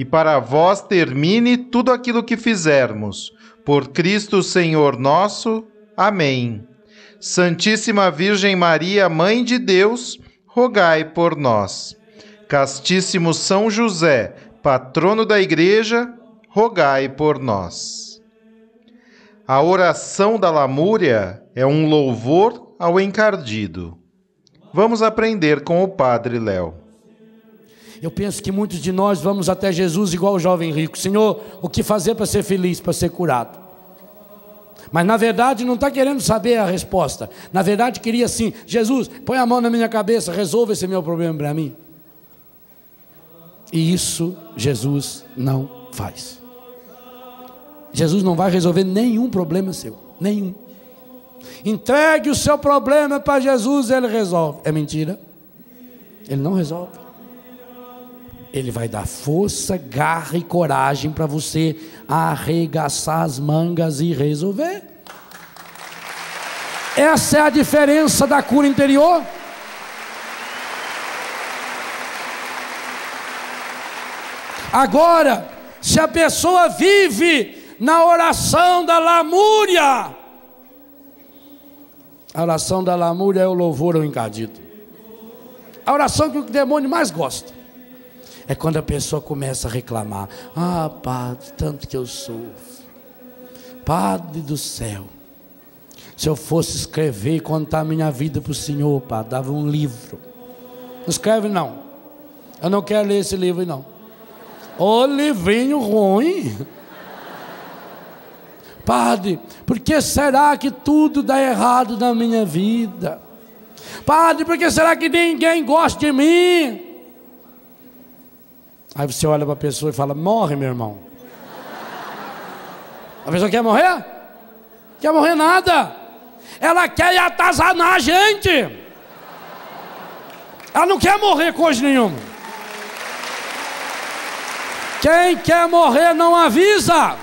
e para vós termine tudo aquilo que fizermos. Por Cristo Senhor nosso. Amém. Santíssima Virgem Maria, Mãe de Deus, rogai por nós. Castíssimo São José, patrono da Igreja, rogai por nós. A oração da lamúria é um louvor ao encardido. Vamos aprender com o Padre Léo. Eu penso que muitos de nós vamos até Jesus igual o jovem rico. Senhor, o que fazer para ser feliz, para ser curado? Mas na verdade não está querendo saber a resposta. Na verdade queria assim: Jesus, põe a mão na minha cabeça, resolva esse meu problema para mim. E isso Jesus não faz. Jesus não vai resolver nenhum problema seu, nenhum. Entregue o seu problema para Jesus, ele resolve. É mentira? Ele não resolve. Ele vai dar força, garra e coragem para você arregaçar as mangas e resolver. Essa é a diferença da cura interior. Agora, se a pessoa vive na oração da lamúria, a oração da lamúria é o louvor ao encadido. A oração que o demônio mais gosta é quando a pessoa começa a reclamar: Ah, Padre, tanto que eu sofro. Padre do céu, se eu fosse escrever e contar minha vida para o Senhor, Padre, dava um livro. Não escreve, não. Eu não quero ler esse livro, não. Ô livrinho ruim. Padre, por que será que tudo dá errado na minha vida? Padre, por que será que ninguém gosta de mim? Aí você olha para a pessoa e fala: Morre, meu irmão. A pessoa quer morrer? Quer morrer nada. Ela quer atazanar a gente. Ela não quer morrer coisa nenhuma. Quem quer morrer não avisa.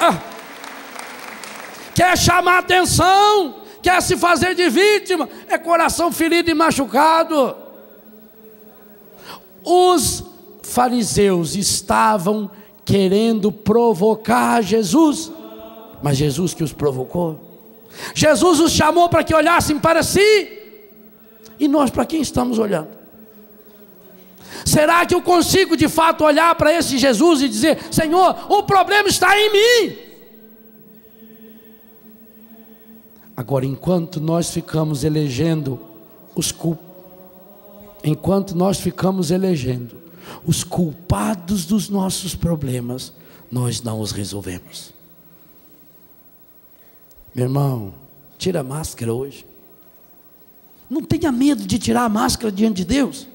Ah. Quer chamar atenção, quer se fazer de vítima, é coração ferido e machucado. Os fariseus estavam querendo provocar Jesus, mas Jesus que os provocou. Jesus os chamou para que olhassem para si, e nós para quem estamos olhando? Será que eu consigo de fato olhar para esse Jesus e dizer: Senhor, o problema está em mim? Agora, enquanto nós ficamos elegendo os culpados, enquanto nós ficamos elegendo os culpados dos nossos problemas, nós não os resolvemos. Meu irmão, tira a máscara hoje. Não tenha medo de tirar a máscara diante de Deus,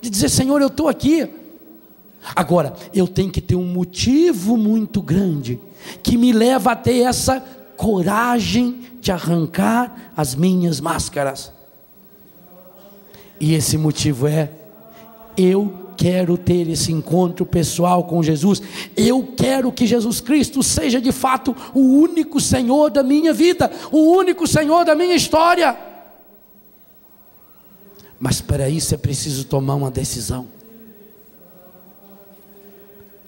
de dizer: Senhor, eu estou aqui. Agora, eu tenho que ter um motivo muito grande que me leva a ter essa coragem de arrancar as minhas máscaras. E esse motivo é: eu quero ter esse encontro pessoal com Jesus. Eu quero que Jesus Cristo seja de fato o único Senhor da minha vida, o único Senhor da minha história. Mas para isso é preciso tomar uma decisão.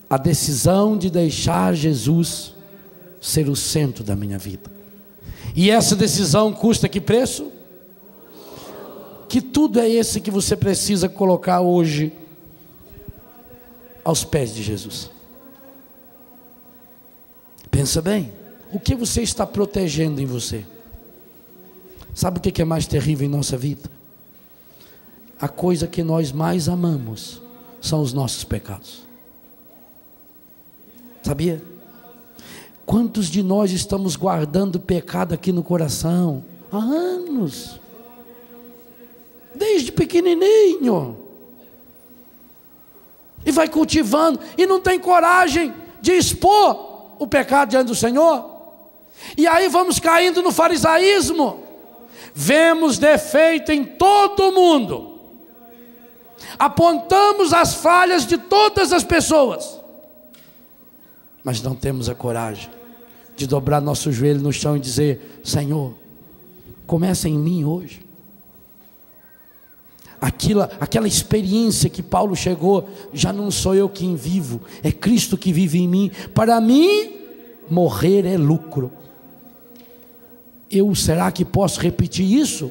A decisão de deixar Jesus ser o centro da minha vida. E essa decisão custa que preço? Que tudo é esse que você precisa colocar hoje aos pés de Jesus. Pensa bem, o que você está protegendo em você? Sabe o que é mais terrível em nossa vida? A coisa que nós mais amamos são os nossos pecados. Sabia? Quantos de nós estamos guardando pecado aqui no coração? Há anos. Desde pequenininho. E vai cultivando. E não tem coragem de expor o pecado diante do Senhor. E aí vamos caindo no farisaísmo. Vemos defeito em todo mundo. Apontamos as falhas de todas as pessoas. Mas não temos a coragem de dobrar nosso joelho no chão e dizer: Senhor, começa em mim hoje. Aquela, aquela experiência que Paulo chegou, já não sou eu quem vivo, é Cristo que vive em mim. Para mim, morrer é lucro. Eu será que posso repetir isso?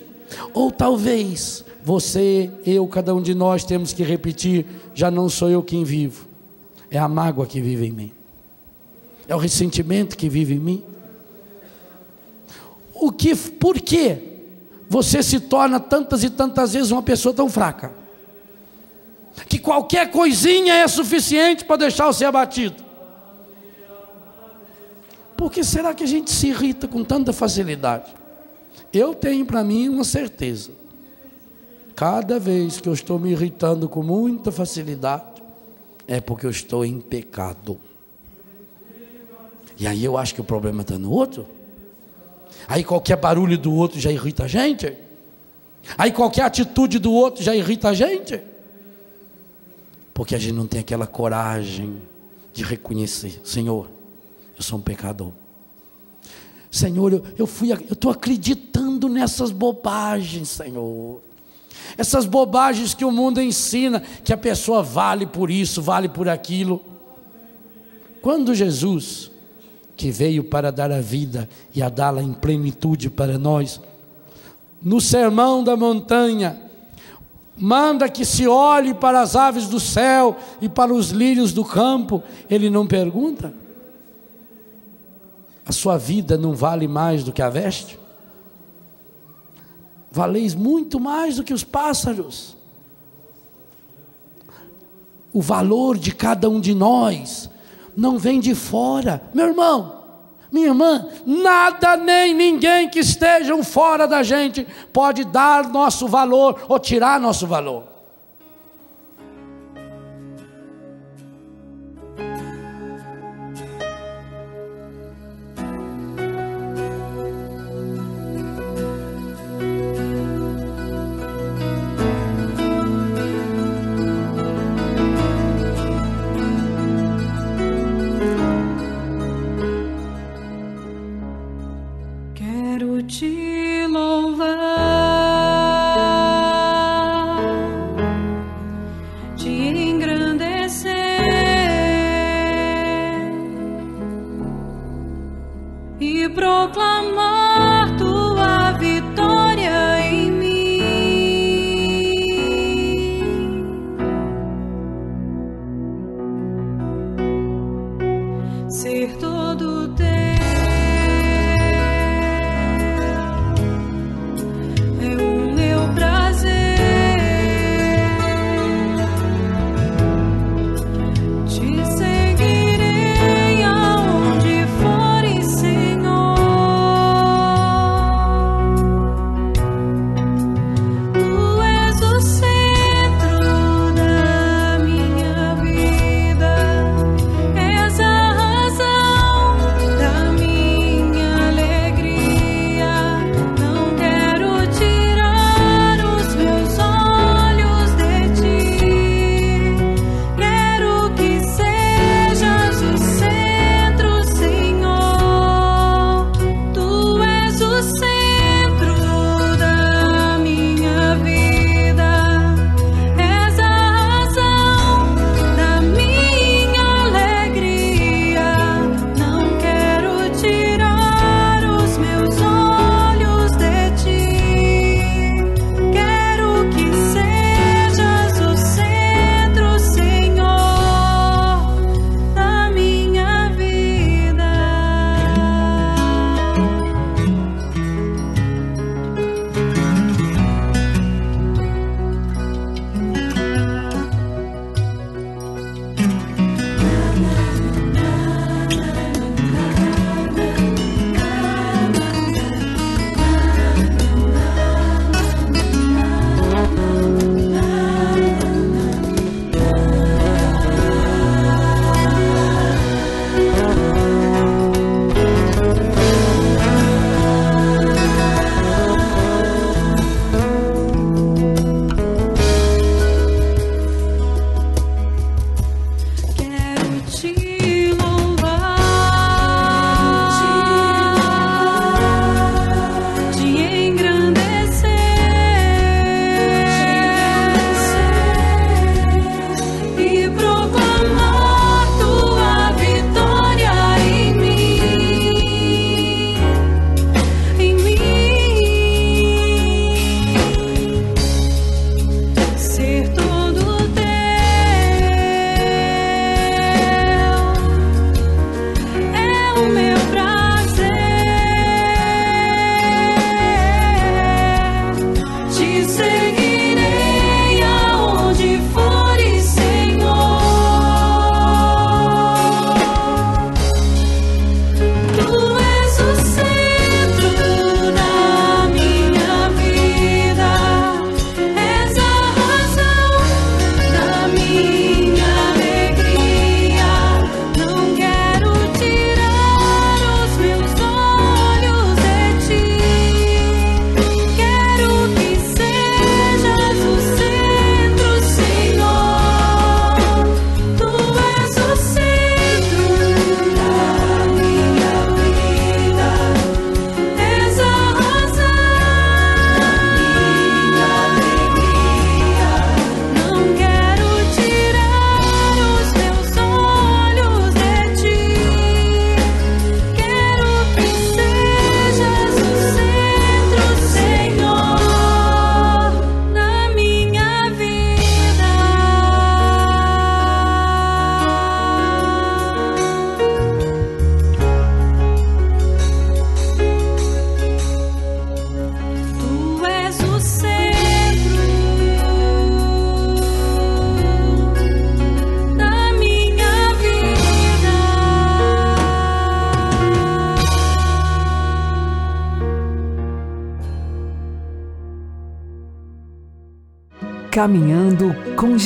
Ou talvez você, eu, cada um de nós temos que repetir: já não sou eu quem vivo, é a mágoa que vive em mim. É o ressentimento que vive em mim. O que, por que você se torna tantas e tantas vezes uma pessoa tão fraca? Que qualquer coisinha é suficiente para deixar você abatido. Por que será que a gente se irrita com tanta facilidade? Eu tenho para mim uma certeza. Cada vez que eu estou me irritando com muita facilidade, é porque eu estou em pecado. E aí eu acho que o problema está no outro. Aí qualquer barulho do outro já irrita a gente. Aí qualquer atitude do outro já irrita a gente. Porque a gente não tem aquela coragem de reconhecer, Senhor, eu sou um pecador. Senhor, eu, eu fui, eu estou acreditando nessas bobagens, Senhor. Essas bobagens que o mundo ensina, que a pessoa vale por isso, vale por aquilo. Quando Jesus que veio para dar a vida e a dá-la em plenitude para nós. No sermão da montanha, manda que se olhe para as aves do céu e para os lírios do campo. Ele não pergunta: a sua vida não vale mais do que a veste? Valeis muito mais do que os pássaros. O valor de cada um de nós não vem de fora. Meu irmão, minha irmã, nada nem ninguém que estejam fora da gente pode dar nosso valor ou tirar nosso valor.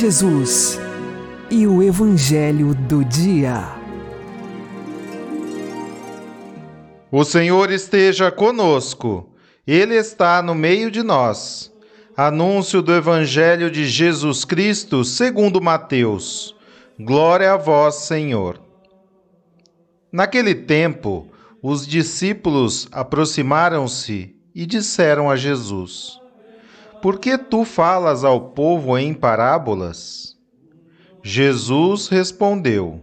Jesus e o Evangelho do Dia. O Senhor esteja conosco, Ele está no meio de nós. Anúncio do Evangelho de Jesus Cristo segundo Mateus. Glória a vós, Senhor. Naquele tempo, os discípulos aproximaram-se e disseram a Jesus: Por que tu falas ao povo em parábolas? Jesus respondeu: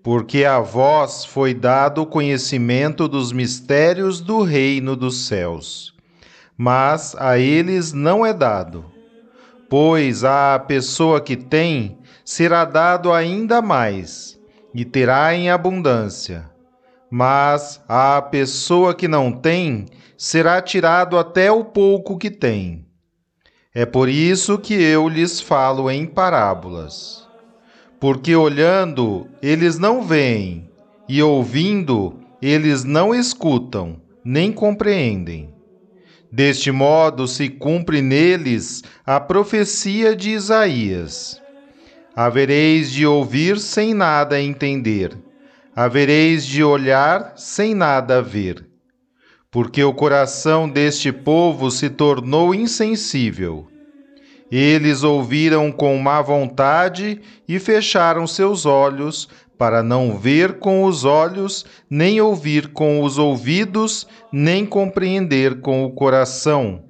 Porque a vós foi dado o conhecimento dos mistérios do reino dos céus, mas a eles não é dado. Pois à pessoa que tem será dado ainda mais, e terá em abundância mas à pessoa que não tem será tirado até o pouco que tem. É por isso que eu lhes falo em parábolas. Porque olhando, eles não veem, e ouvindo, eles não escutam, nem compreendem. Deste modo se cumpre neles a profecia de Isaías: Havereis de ouvir sem nada entender havereis de olhar sem nada ver, porque o coração deste povo se tornou insensível. Eles ouviram com má vontade e fecharam seus olhos, para não ver com os olhos, nem ouvir com os ouvidos, nem compreender com o coração,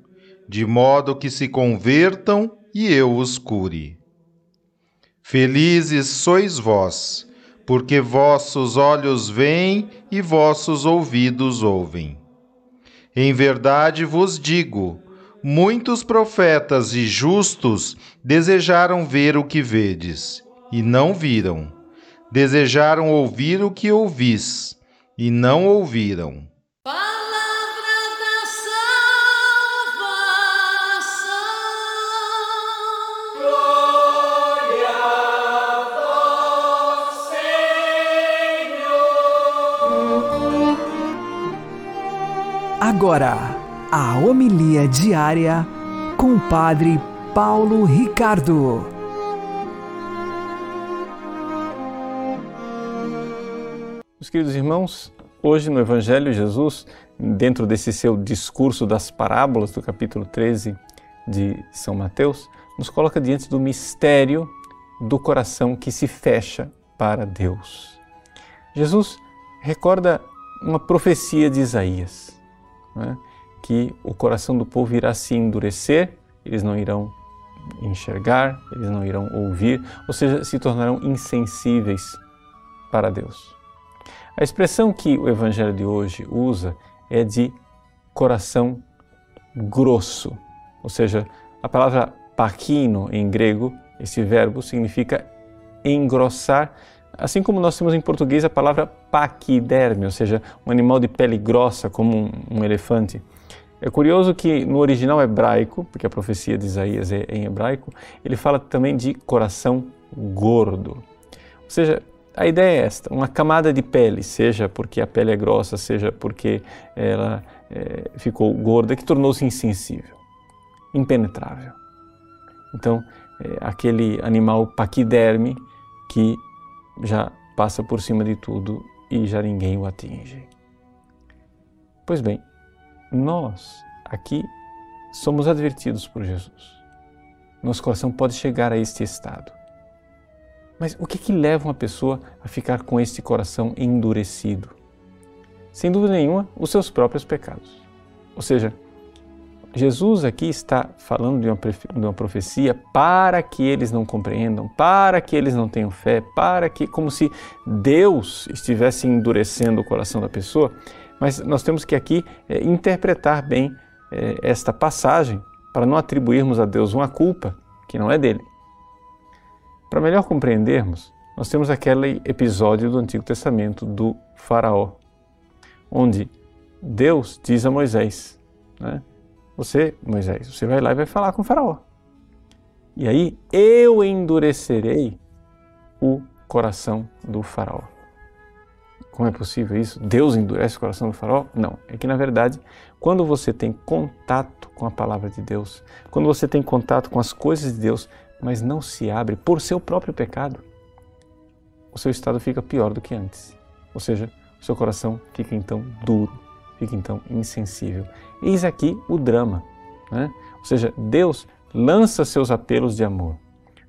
de modo que se convertam e eu os cure. Felizes sois vós, porque vossos olhos veem e vossos ouvidos ouvem. Em verdade vos digo: muitos profetas e justos desejaram ver o que vedes, e não viram. Desejaram ouvir o que ouvis, e não ouviram. Agora, a homilia diária com o Padre Paulo Ricardo. Meus queridos irmãos, hoje no Evangelho, Jesus, dentro desse seu discurso das parábolas do capítulo 13 de São Mateus, nos coloca diante do mistério do coração que se fecha para Deus. Jesus recorda uma profecia de Isaías né, que o coração do povo irá se endurecer, eles não irão enxergar, eles não irão ouvir, ou seja, se tornarão insensíveis para Deus. A expressão que o Evangelho de hoje usa é de coração grosso, ou seja, a palavra paquino em grego, esse verbo significa engrossar Assim como nós temos em português a palavra paquiderme, ou seja, um animal de pele grossa como um, um elefante. É curioso que no original hebraico, porque a profecia de Isaías é em hebraico, ele fala também de coração gordo. Ou seja, a ideia é esta: uma camada de pele, seja porque a pele é grossa, seja porque ela é, ficou gorda, que tornou-se insensível, impenetrável. Então, é, aquele animal paquiderme que já passa por cima de tudo e já ninguém o atinge. Pois bem, nós aqui somos advertidos por Jesus. Nosso coração pode chegar a este estado. Mas o que, que leva uma pessoa a ficar com este coração endurecido? Sem dúvida nenhuma, os seus próprios pecados. Ou seja, Jesus aqui está falando de uma, de uma profecia para que eles não compreendam, para que eles não tenham fé, para que, como se Deus estivesse endurecendo o coração da pessoa. Mas nós temos que aqui é, interpretar bem é, esta passagem para não atribuirmos a Deus uma culpa que não é dele. Para melhor compreendermos, nós temos aquele episódio do Antigo Testamento do Faraó, onde Deus diz a Moisés, né? Você, Moisés, você vai lá e vai falar com o Faraó. E aí eu endurecerei o coração do Faraó. Como é possível isso? Deus endurece o coração do faraó? Não. É que, na verdade, quando você tem contato com a palavra de Deus, quando você tem contato com as coisas de Deus, mas não se abre por seu próprio pecado, o seu estado fica pior do que antes. Ou seja, o seu coração fica então duro, fica então insensível. Eis aqui o drama. Né? Ou seja, Deus lança seus apelos de amor.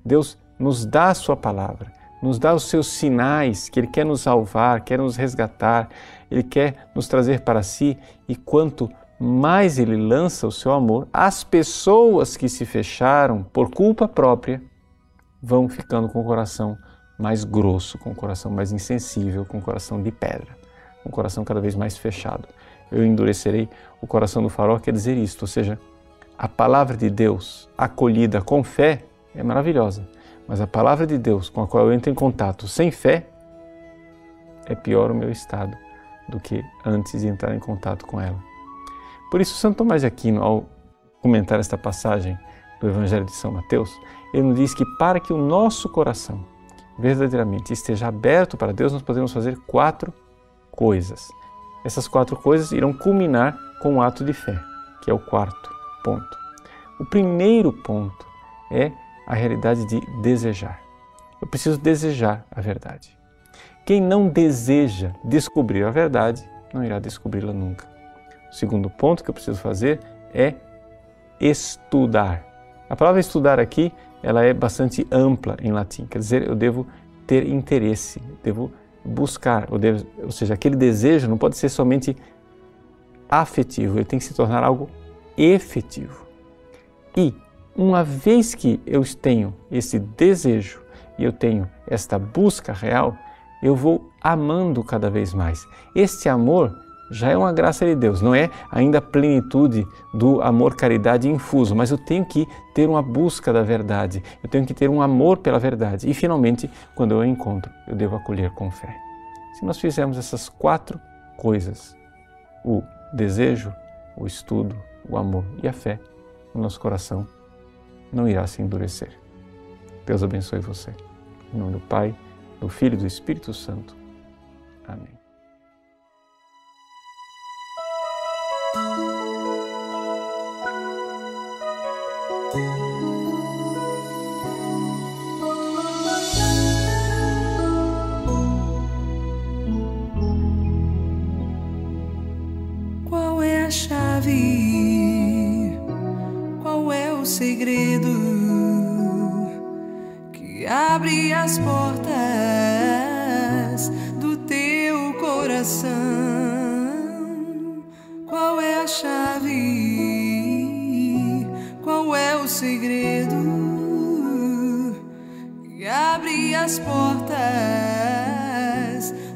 Deus nos dá a sua palavra, nos dá os seus sinais que Ele quer nos salvar, quer nos resgatar, Ele quer nos trazer para si e quanto mais Ele lança o seu amor, as pessoas que se fecharam por culpa própria vão ficando com o coração mais grosso, com o coração mais insensível, com o coração de pedra, com o coração cada vez mais fechado. Eu endurecerei o coração do farol, quer dizer isto, ou seja, a palavra de Deus acolhida com fé é maravilhosa, mas a palavra de Deus com a qual eu entro em contato sem fé é pior o meu estado do que antes de entrar em contato com ela. Por isso, Santo Tomás de Aquino, ao comentar esta passagem do Evangelho de São Mateus, ele nos diz que para que o nosso coração verdadeiramente esteja aberto para Deus, nós podemos fazer quatro coisas. Essas quatro coisas irão culminar com o ato de fé, que é o quarto ponto. O primeiro ponto é a realidade de desejar. Eu preciso desejar a verdade. Quem não deseja descobrir a verdade, não irá descobri-la nunca. O segundo ponto que eu preciso fazer é estudar. A palavra estudar aqui, ela é bastante ampla em latim, quer dizer, eu devo ter interesse, devo buscar, ou, seja, aquele desejo não pode ser somente afetivo, ele tem que se tornar algo efetivo. E uma vez que eu tenho esse desejo e eu tenho esta busca real, eu vou amando cada vez mais. Este amor já é uma graça de Deus, não é ainda a plenitude do amor-caridade infuso, mas eu tenho que ter uma busca da verdade, eu tenho que ter um amor pela verdade e, finalmente, quando eu a encontro, eu devo acolher com fé. Se nós fizermos essas quatro coisas, o desejo, o estudo, o amor e a fé, o nosso coração não irá se endurecer. Deus abençoe você. Em nome do Pai, do Filho e do Espírito Santo. Amém. Segredo que abre as portas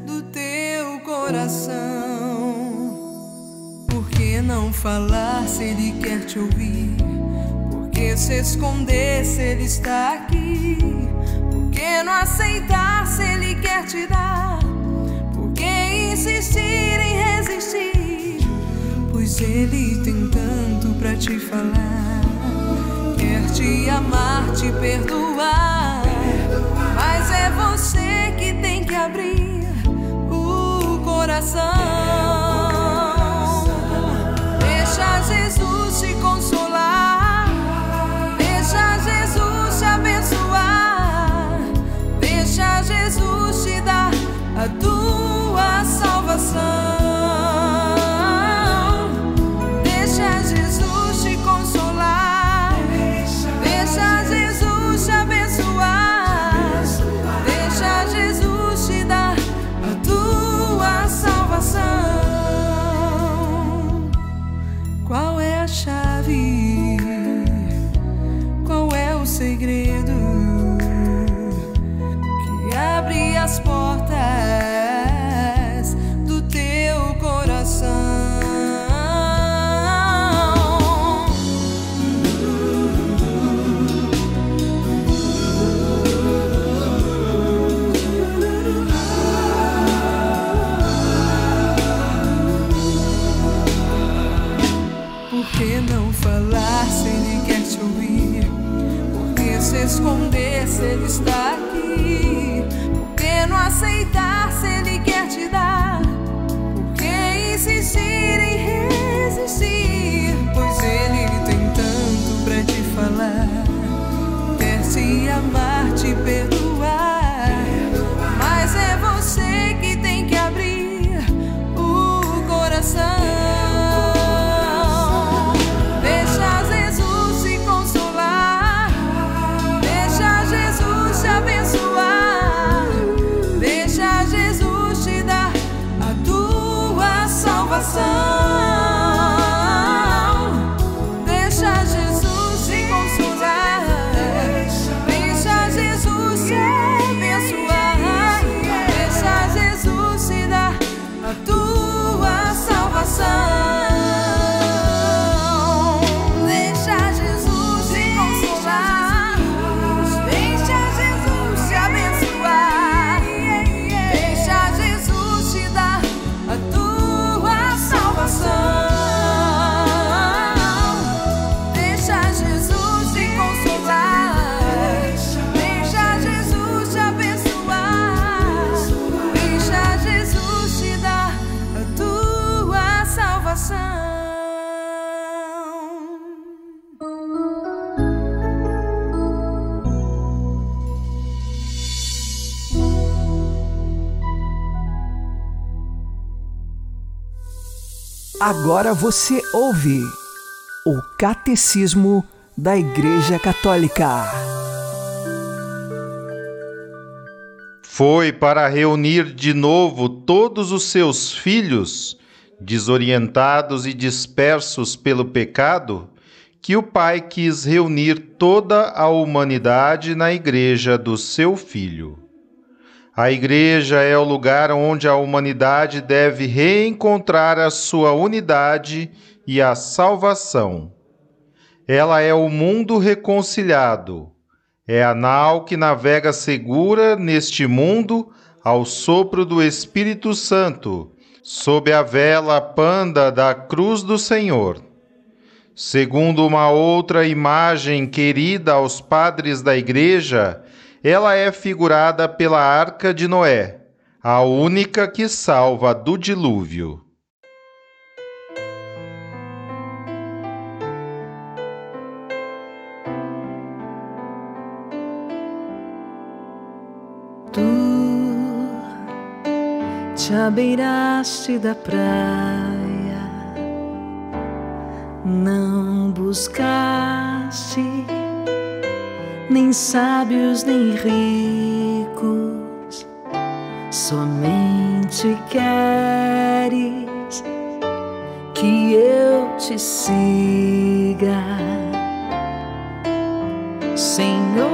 do teu coração? Por que não falar se ele quer te ouvir? Por que se esconder se ele está aqui? Por que não aceitar se ele quer te dar? Por que insistir em resistir? Pois ele tem tanto pra te falar. Te amar, te perdoar. Mas é você que tem que abrir o coração. Deixa Jesus te consolar. Deixa Jesus te abençoar. Deixa Jesus te dar a tua salvação. As portas Agora você ouve o Catecismo da Igreja Católica. Foi para reunir de novo todos os seus filhos, desorientados e dispersos pelo pecado, que o Pai quis reunir toda a humanidade na Igreja do seu Filho. A igreja é o lugar onde a humanidade deve reencontrar a sua unidade e a salvação. Ela é o mundo reconciliado. É a nau que navega segura neste mundo ao sopro do Espírito Santo, sob a vela panda da cruz do Senhor. Segundo uma outra imagem querida aos padres da Igreja, ela é figurada pela Arca de Noé, a única que salva do dilúvio. Tu te abeiraste da praia, não buscaste nem sábios nem ricos, somente queres que eu te siga, Senhor.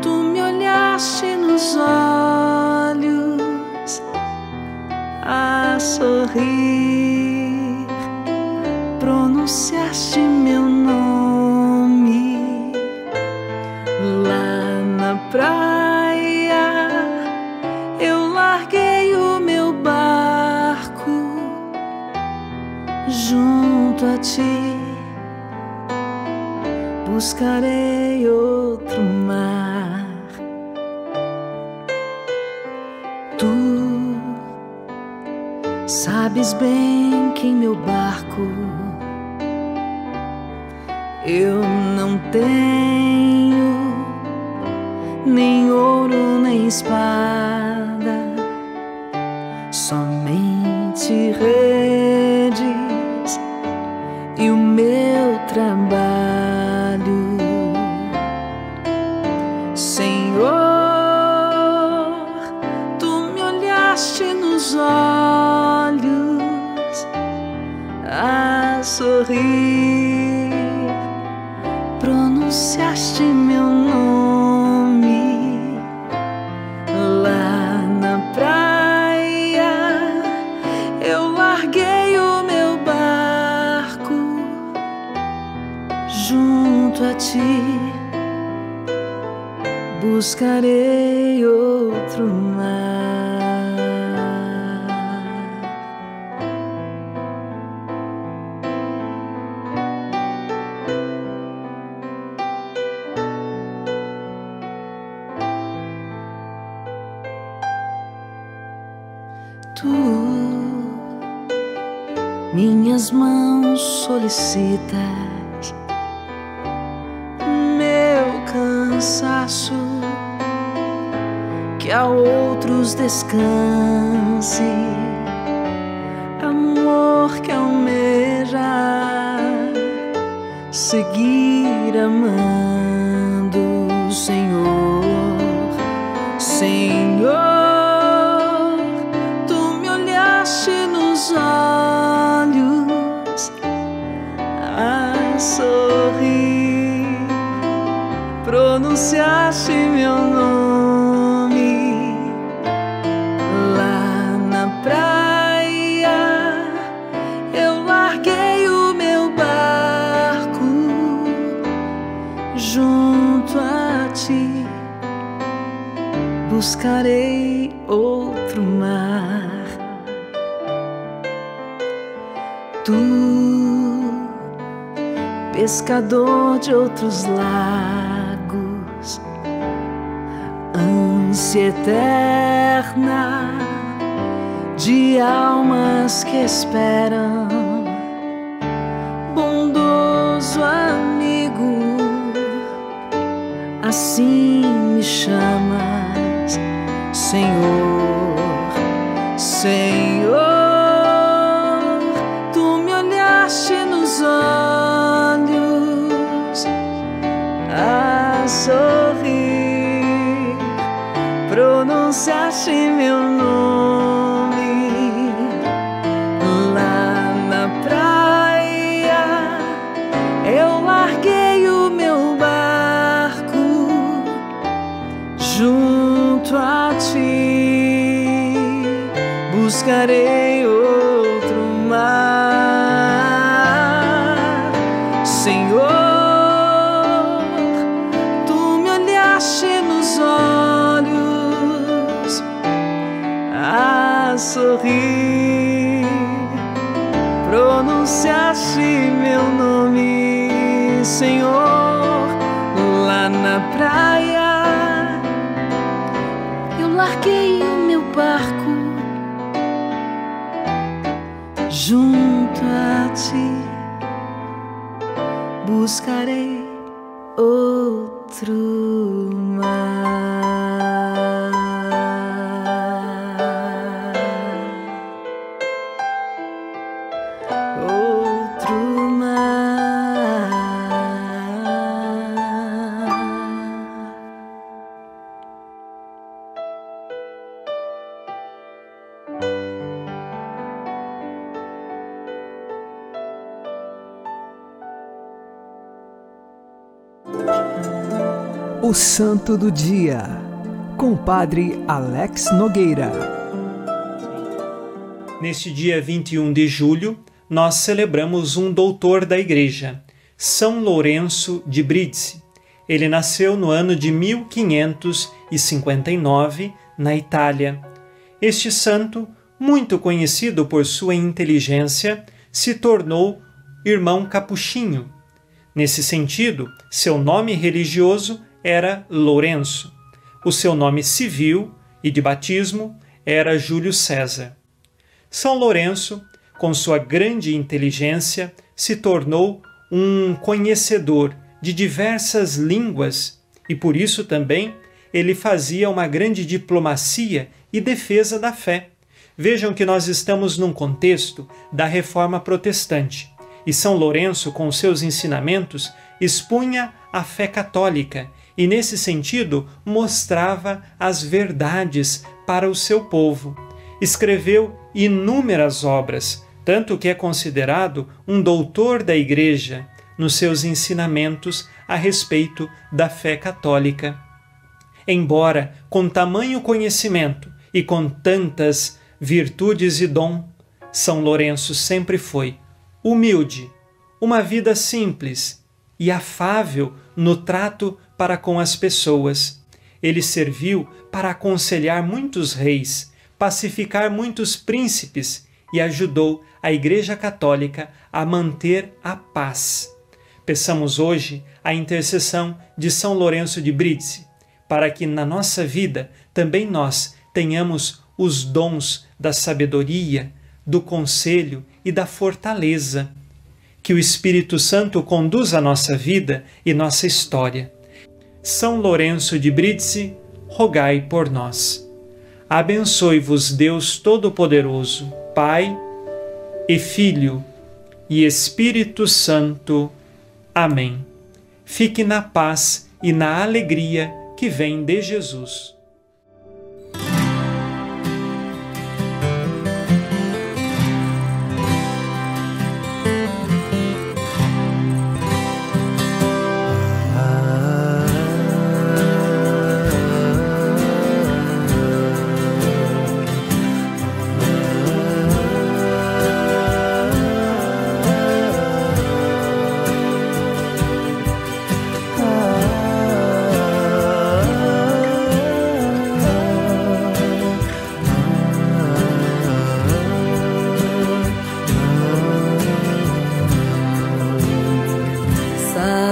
Tu me olhaste nos olhos a sorrir, pronunciaste ti buscarei outro mar. Tu sabes bem que em meu barco eu não tenho nem ouro nem espada, junto a ti buscarei outro mar. Tu, minhas mãos solicitas descanse, junto a ti, buscarei outro mar. Tu, pescador de outros lagos, ânsia eterna de almas que esperam assim me chamas, Senhor, sorrir, pronunciaste meu nome, Senhor, lá na praia. Eu larguei o meu barco junto a ti, buscarei outro O Santo do Dia, com o Padre Alex Nogueira. Neste dia 21 de julho, nós celebramos um doutor da Igreja, São Lourenço de Brindisi. Ele nasceu no ano de 1559 na Itália. Este santo, muito conhecido por sua inteligência, se tornou irmão capuchinho. Nesse sentido, seu nome religioso era Lourenço. O seu nome civil e de batismo era Júlio César. São Lourenço, com sua grande inteligência, se tornou um conhecedor de diversas línguas e por isso também ele fazia uma grande diplomacia e defesa da fé. Vejam que nós estamos num contexto da reforma protestante e São Lourenço, com seus ensinamentos, expunha a fé católica e, nesse sentido, mostrava as verdades para o seu povo. Escreveu inúmeras obras, tanto que é considerado um doutor da Igreja nos seus ensinamentos a respeito da fé católica. Embora com tamanho conhecimento e com tantas virtudes e dom, São Lourenço sempre foi humilde, uma vida simples e afável no trato para com as pessoas. Ele serviu para aconselhar muitos reis, pacificar muitos príncipes e ajudou a Igreja Católica a manter a paz. Peçamos hoje a intercessão de São Lourenço de Brindisi, para que na nossa vida também nós tenhamos os dons da sabedoria, do conselho e da fortaleza. Que o Espírito Santo conduza a nossa vida e nossa história. São Lourenço de Brindisi, rogai por nós. Abençoe-vos Deus Todo-Poderoso, Pai e Filho e Espírito Santo. Amém. Fique na paz e na alegria que vem de Jesus.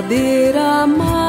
verdadeira amar.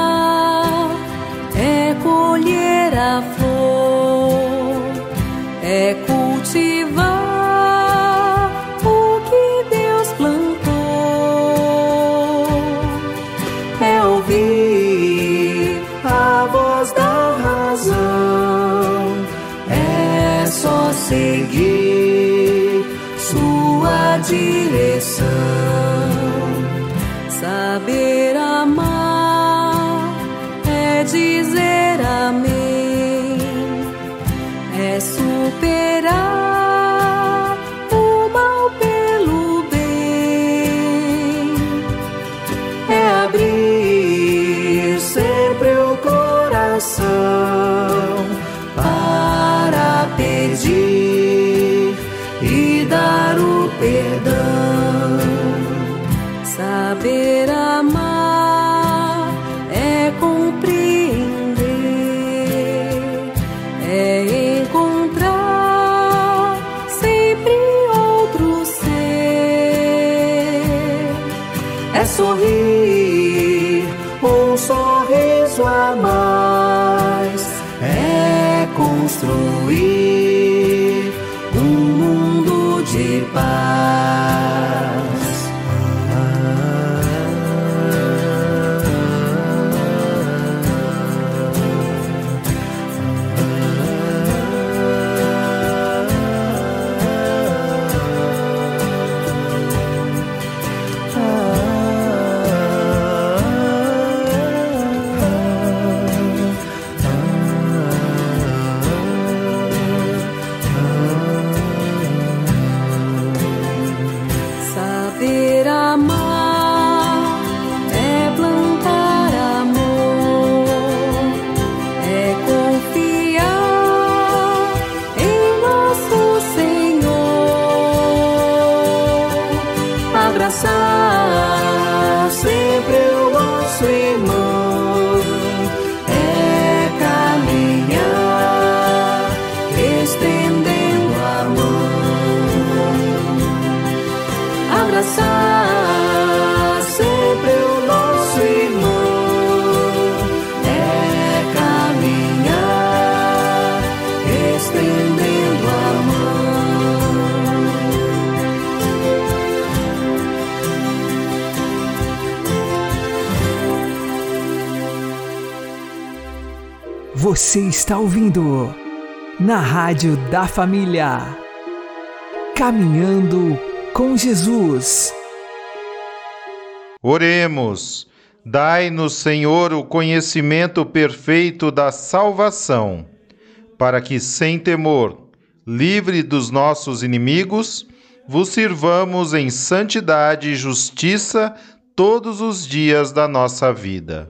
Você está ouvindo na Rádio da Família. Caminhando com Jesus. Oremos. Dai-nos, Senhor, o conhecimento perfeito da salvação, para que, sem temor, livre dos nossos inimigos, vos sirvamos em santidade e justiça todos os dias da nossa vida.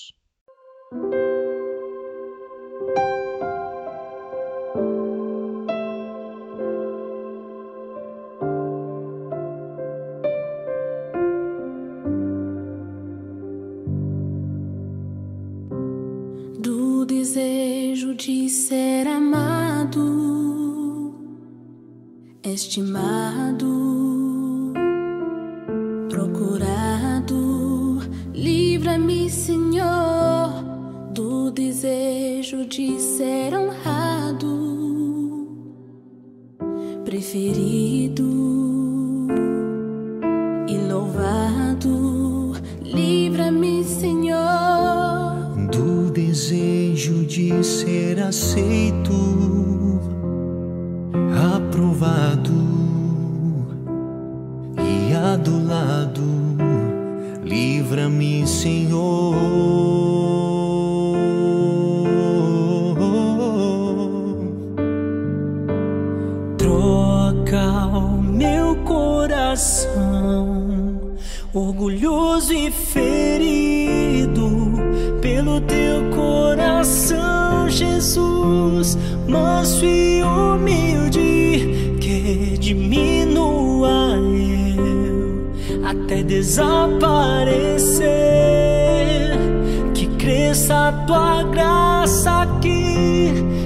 Desejo de ser amado, estimado, procurado. Livra-me, Senhor, do desejo de ser honrado, preferido aceito, graça que